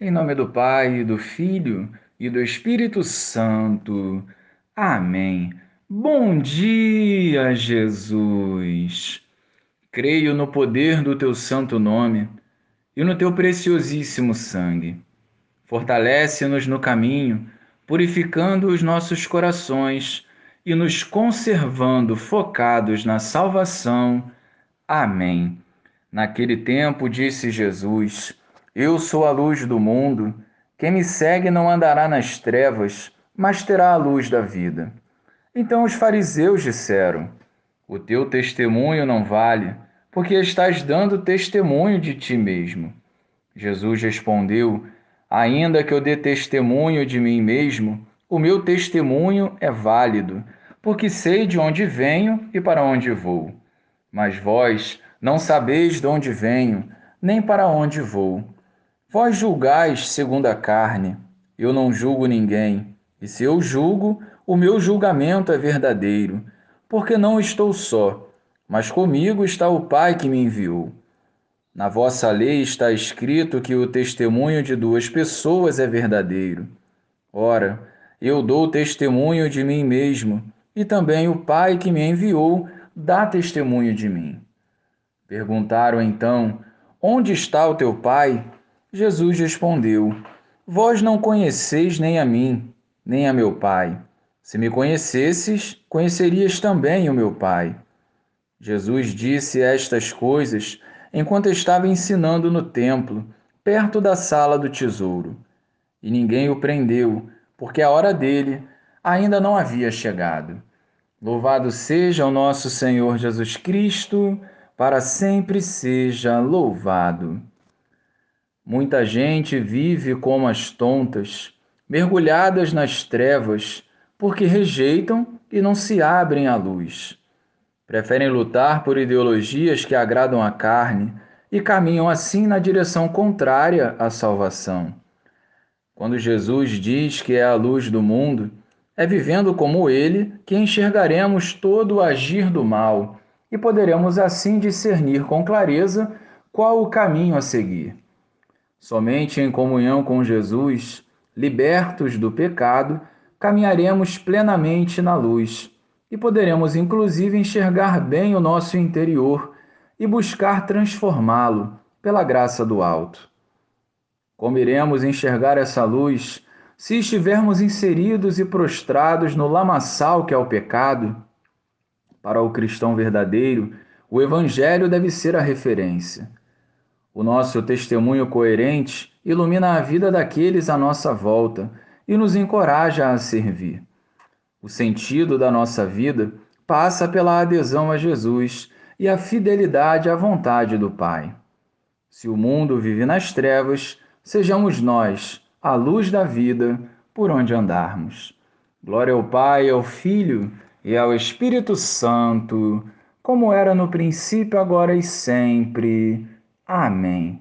Em nome do Pai, do Filho e do Espírito Santo. Amém. Bom dia, Jesus. Creio no poder do teu santo nome e no teu preciosíssimo sangue. Fortalece-nos no caminho, purificando os nossos corações e nos conservando focados na salvação. Amém. Naquele tempo disse Jesus: eu sou a luz do mundo. Quem me segue não andará nas trevas, mas terá a luz da vida. Então os fariseus disseram: O teu testemunho não vale, porque estás dando testemunho de ti mesmo. Jesus respondeu: Ainda que eu dê testemunho de mim mesmo, o meu testemunho é válido, porque sei de onde venho e para onde vou. Mas vós não sabeis de onde venho, nem para onde vou. Vós julgais segundo a carne, eu não julgo ninguém, e se eu julgo, o meu julgamento é verdadeiro, porque não estou só, mas comigo está o Pai que me enviou. Na vossa lei está escrito que o testemunho de duas pessoas é verdadeiro. Ora, eu dou testemunho de mim mesmo, e também o Pai que me enviou dá testemunho de mim. Perguntaram então: Onde está o teu Pai? Jesus respondeu: Vós não conheceis nem a mim, nem a meu Pai. Se me conhecesses, conhecerias também o meu Pai. Jesus disse estas coisas enquanto estava ensinando no templo, perto da sala do tesouro. E ninguém o prendeu, porque a hora dele ainda não havia chegado. Louvado seja o nosso Senhor Jesus Cristo, para sempre seja louvado. Muita gente vive como as tontas, mergulhadas nas trevas, porque rejeitam e não se abrem à luz. Preferem lutar por ideologias que agradam a carne e caminham assim na direção contrária à salvação. Quando Jesus diz que é a luz do mundo, é vivendo como ele que enxergaremos todo o agir do mal e poderemos assim discernir com clareza qual o caminho a seguir. Somente em comunhão com Jesus, libertos do pecado, caminharemos plenamente na luz e poderemos inclusive enxergar bem o nosso interior e buscar transformá-lo pela graça do alto. Como iremos enxergar essa luz se estivermos inseridos e prostrados no lamaçal que é o pecado? Para o cristão verdadeiro, o Evangelho deve ser a referência. O nosso testemunho coerente ilumina a vida daqueles à nossa volta e nos encoraja a servir. O sentido da nossa vida passa pela adesão a Jesus e a fidelidade à vontade do Pai. Se o mundo vive nas trevas, sejamos nós a luz da vida por onde andarmos. Glória ao Pai, ao Filho e ao Espírito Santo, como era no princípio, agora e sempre. Amém.